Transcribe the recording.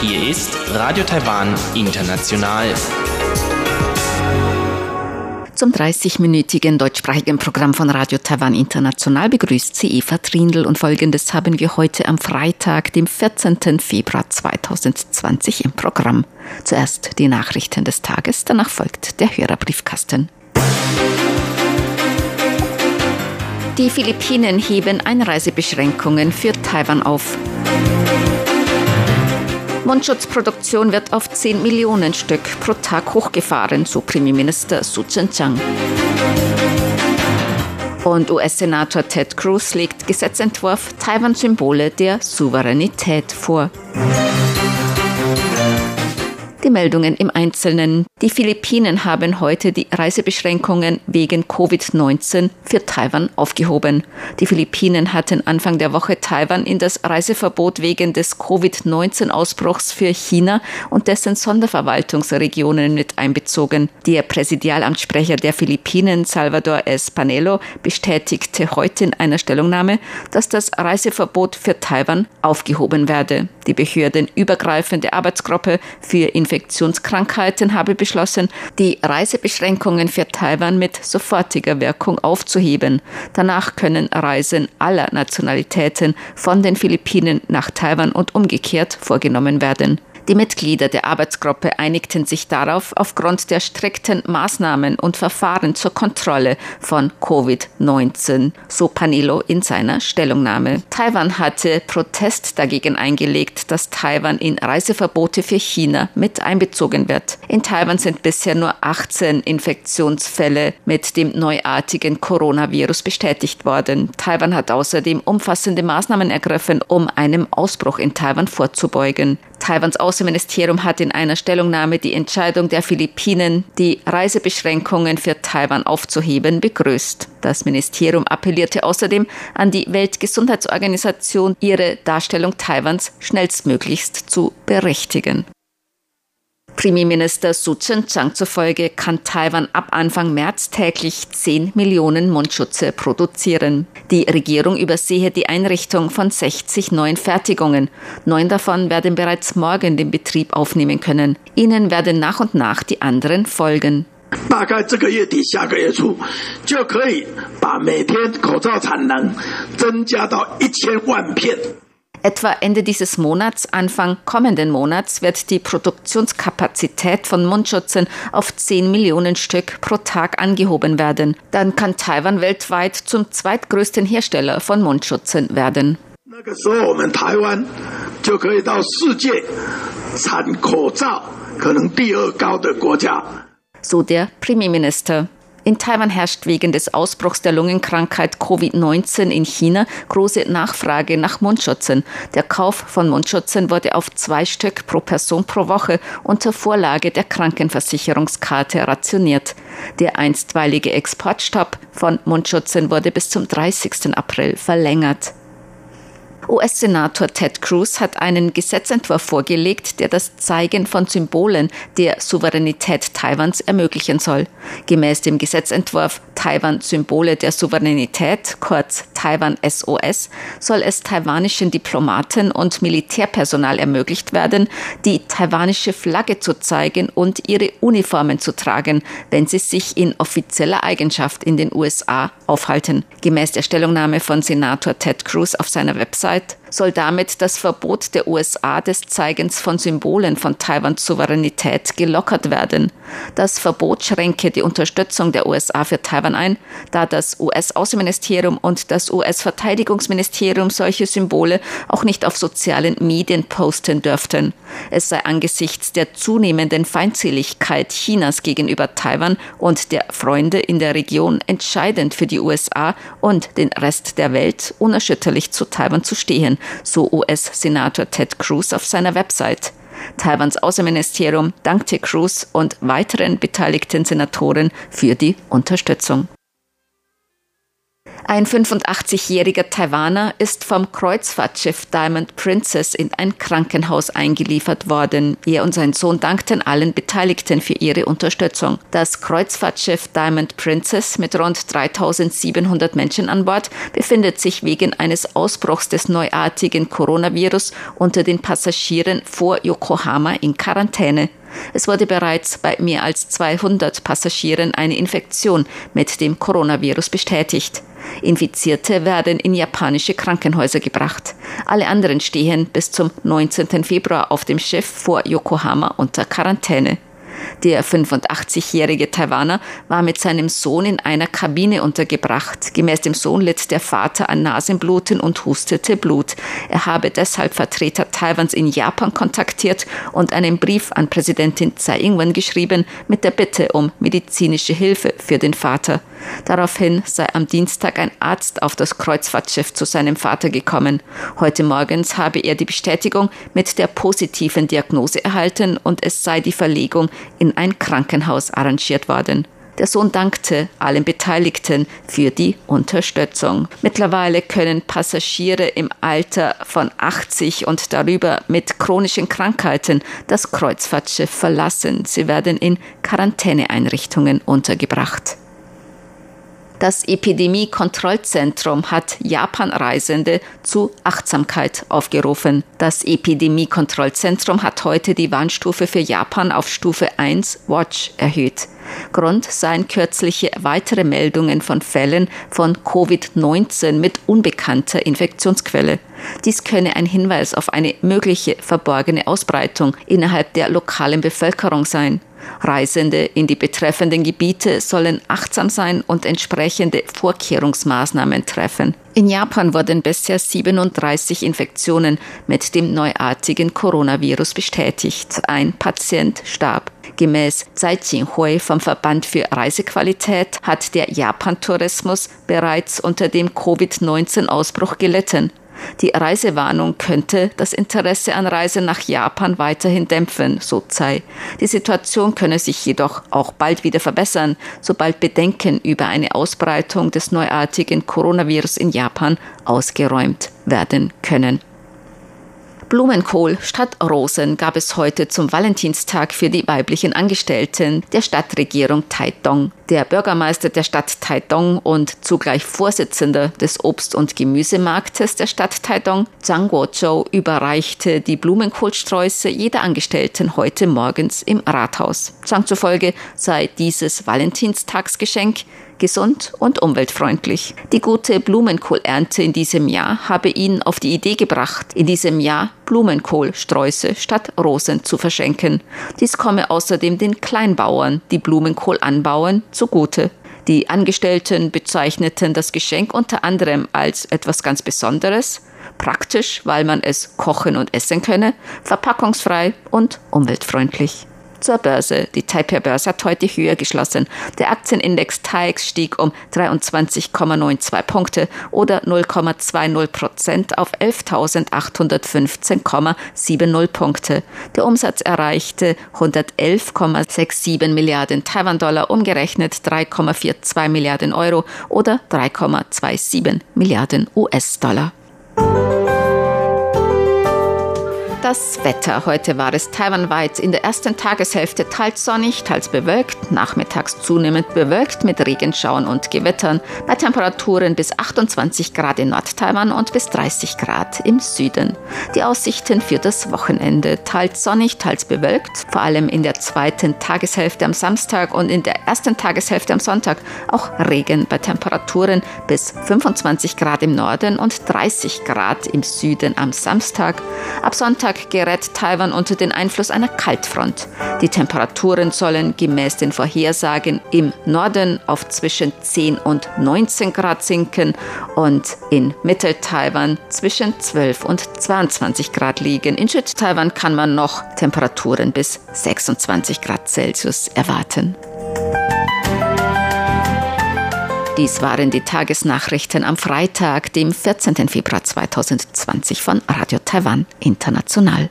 Hier ist Radio Taiwan International. Zum 30-minütigen deutschsprachigen Programm von Radio Taiwan International begrüßt sie Eva Trindl und folgendes haben wir heute am Freitag, dem 14. Februar 2020 im Programm. Zuerst die Nachrichten des Tages, danach folgt der Hörerbriefkasten. Die Philippinen heben Einreisebeschränkungen für Taiwan auf. Mundschutzproduktion wird auf 10 Millionen Stück pro Tag hochgefahren, so Premierminister Su Tseng-Chang. Und US-Senator Ted Cruz legt Gesetzentwurf Taiwan-Symbole der Souveränität vor. Die Meldungen im Einzelnen. Die Philippinen haben heute die Reisebeschränkungen wegen Covid-19 für Taiwan aufgehoben. Die Philippinen hatten Anfang der Woche Taiwan in das Reiseverbot wegen des Covid-19-Ausbruchs für China und dessen Sonderverwaltungsregionen mit einbezogen. Der Präsidialamtssprecher der Philippinen, Salvador S. Panelo, bestätigte heute in einer Stellungnahme, dass das Reiseverbot für Taiwan aufgehoben werde. Die behördenübergreifende Arbeitsgruppe für Infektionskrankheiten habe beschlossen, die Reisebeschränkungen für Taiwan mit sofortiger Wirkung aufzuheben. Danach können Reisen aller Nationalitäten von den Philippinen nach Taiwan und umgekehrt vorgenommen werden. Die Mitglieder der Arbeitsgruppe einigten sich darauf, aufgrund der strikten Maßnahmen und Verfahren zur Kontrolle von Covid-19, so Panilo in seiner Stellungnahme. Taiwan hatte Protest dagegen eingelegt, dass Taiwan in Reiseverbote für China mit einbezogen wird. In Taiwan sind bisher nur 18 Infektionsfälle mit dem neuartigen Coronavirus bestätigt worden. Taiwan hat außerdem umfassende Maßnahmen ergriffen, um einem Ausbruch in Taiwan vorzubeugen. Taiwans Außenministerium hat in einer Stellungnahme die Entscheidung der Philippinen, die Reisebeschränkungen für Taiwan aufzuheben, begrüßt. Das Ministerium appellierte außerdem an die Weltgesundheitsorganisation, ihre Darstellung Taiwans schnellstmöglichst zu berichtigen. Premierminister Su Tseng-Chang zufolge kann Taiwan ab Anfang März täglich 10 Millionen Mundschutze produzieren. Die Regierung übersehe die Einrichtung von 60 neuen Fertigungen. Neun davon werden bereits morgen den Betrieb aufnehmen können. Ihnen werden nach und nach die anderen folgen. 大概这个月底、下个月初就可以把每天口罩产能增加到一千万片。 Etwa Ende dieses Monats, Anfang kommenden Monats wird die Produktionskapazität von Mundschutzen auf 10 Millionen Stück pro Tag angehoben werden. Dann kann Taiwan weltweit zum zweitgrößten Hersteller von Mundschutzen werden. So der Premierminister. In Taiwan herrscht wegen des Ausbruchs der Lungenkrankheit Covid-19 in China große Nachfrage nach Mundschutzen. Der Kauf von Mundschutzen wurde auf zwei Stück pro Person pro Woche unter Vorlage der Krankenversicherungskarte rationiert. Der einstweilige Exportstopp von Mundschutzen wurde bis zum 30. April verlängert. US-Senator Ted Cruz hat einen Gesetzentwurf vorgelegt, der das Zeigen von Symbolen der Souveränität Taiwans ermöglichen soll. Gemäß dem Gesetzentwurf Taiwan Symbole der Souveränität, kurz Taiwan SOS, soll es taiwanischen Diplomaten und Militärpersonal ermöglicht werden, die taiwanische Flagge zu zeigen und ihre Uniformen zu tragen, wenn sie sich in offizieller Eigenschaft in den USA aufhalten. Gemäß der Stellungnahme von Senator Ted Cruz auf seiner Website Zeit soll damit das Verbot der USA des Zeigens von Symbolen von Taiwans Souveränität gelockert werden. Das Verbot schränke die Unterstützung der USA für Taiwan ein, da das US-Außenministerium und das US-Verteidigungsministerium solche Symbole auch nicht auf sozialen Medien posten dürften. Es sei angesichts der zunehmenden Feindseligkeit Chinas gegenüber Taiwan und der Freunde in der Region entscheidend für die USA und den Rest der Welt unerschütterlich zu Taiwan zu stehen, so US-Senator Ted Cruz auf seiner Website. Taiwans Außenministerium dankte Cruz und weiteren beteiligten Senatoren für die Unterstützung. Ein 85-jähriger Taiwaner ist vom Kreuzfahrtschiff Diamond Princess in ein Krankenhaus eingeliefert worden. Er und sein Sohn dankten allen Beteiligten für ihre Unterstützung. Das Kreuzfahrtschiff Diamond Princess mit rund 3700 Menschen an Bord befindet sich wegen eines Ausbruchs des neuartigen Coronavirus unter den Passagieren vor Yokohama in Quarantäne. Es wurde bereits bei mehr als 200 Passagieren eine Infektion mit dem Coronavirus bestätigt. Infizierte werden in japanische Krankenhäuser gebracht. Alle anderen stehen bis zum 19. Februar auf dem Schiff vor Yokohama unter Quarantäne. Der 85-jährige Taiwaner war mit seinem Sohn in einer Kabine untergebracht. Gemäß dem Sohn litt der Vater an Nasenbluten und hustete Blut. Er habe deshalb Vertreter Taiwans in Japan kontaktiert und einen Brief an Präsidentin Tsai Ing-wen geschrieben mit der Bitte um medizinische Hilfe für den Vater. Daraufhin sei am Dienstag ein Arzt auf das Kreuzfahrtschiff zu seinem Vater gekommen. Heute morgens habe er die Bestätigung mit der positiven Diagnose erhalten und es sei die Verlegung in ein Krankenhaus arrangiert worden. Der Sohn dankte allen Beteiligten für die Unterstützung. Mittlerweile können Passagiere im Alter von 80 und darüber mit chronischen Krankheiten das Kreuzfahrtschiff verlassen. Sie werden in Quarantäneeinrichtungen untergebracht. Das Epidemiekontrollzentrum hat Japan-Reisende zu Achtsamkeit aufgerufen. Das Epidemiekontrollzentrum hat heute die Warnstufe für Japan auf Stufe 1 Watch erhöht. Grund seien kürzliche weitere Meldungen von Fällen von Covid-19 mit unbekannter Infektionsquelle. Dies könne ein Hinweis auf eine mögliche verborgene Ausbreitung innerhalb der lokalen Bevölkerung sein. Reisende in die betreffenden Gebiete sollen achtsam sein und entsprechende Vorkehrungsmaßnahmen treffen. In Japan wurden bisher 37 Infektionen mit dem neuartigen Coronavirus bestätigt. Ein Patient starb. Gemäß Tsai Jinghui vom Verband für Reisequalität hat der Japan-Tourismus bereits unter dem Covid-19-Ausbruch gelitten. Die Reisewarnung könnte das Interesse an Reisen nach Japan weiterhin dämpfen, so Tsai. Die Situation könne sich jedoch auch bald wieder verbessern, sobald Bedenken über eine Ausbreitung des neuartigen Coronavirus in Japan ausgeräumt werden können. Blumenkohl statt Rosen gab es heute zum Valentinstag für die weiblichen Angestellten der Stadtregierung Taidong. Der Bürgermeister der Stadt Taidong und zugleich Vorsitzender des Obst- und Gemüsemarktes der Stadt Taidong, Zhang Guozhou, überreichte die Blumenkohlsträuße jeder Angestellten heute morgens im Rathaus. Zhang zufolge sei dieses Valentinstagsgeschenk gesund und umweltfreundlich. Die gute Blumenkohlernte in diesem Jahr habe ihn auf die Idee gebracht, in diesem Jahr Blumenkohlsträuße statt Rosen zu verschenken. Dies komme außerdem den Kleinbauern, die Blumenkohl anbauen, zugute. Die Angestellten bezeichneten das Geschenk unter anderem als etwas ganz Besonderes, praktisch, weil man es kochen und essen könne, verpackungsfrei und umweltfreundlich zur Börse. Die Taipei-Börse hat heute höher geschlossen. Der Aktienindex TAIX stieg um 23,92 Punkte oder 0,20 Prozent auf 11.815,70 Punkte. Der Umsatz erreichte 111,67 Milliarden Taiwan-Dollar, umgerechnet 3,42 Milliarden Euro oder 3,27 Milliarden US-Dollar. Das Wetter. Heute war es taiwanweit in der ersten Tageshälfte teils sonnig, teils bewölkt, nachmittags zunehmend bewölkt mit Regenschauern und Gewittern, bei Temperaturen bis 28 Grad in Nordtaiwan und bis 30 Grad im Süden. Die Aussichten für das Wochenende. Teils sonnig, teils bewölkt, vor allem in der zweiten Tageshälfte am Samstag und in der ersten Tageshälfte am Sonntag auch Regen bei Temperaturen bis 25 Grad im Norden und 30 Grad im Süden am Samstag. Ab Sonntag Sonntag gerät Taiwan unter den Einfluss einer Kaltfront. Die Temperaturen sollen gemäß den Vorhersagen im Norden auf zwischen 10 und 19 Grad sinken und in Mittel-Taiwan zwischen 12 und 22 Grad liegen. In Süd-Taiwan kann man noch Temperaturen bis 26 Grad Celsius erwarten. Dies waren die Tagesnachrichten am Freitag, dem 14. Februar 2020 von Radio Taiwan International.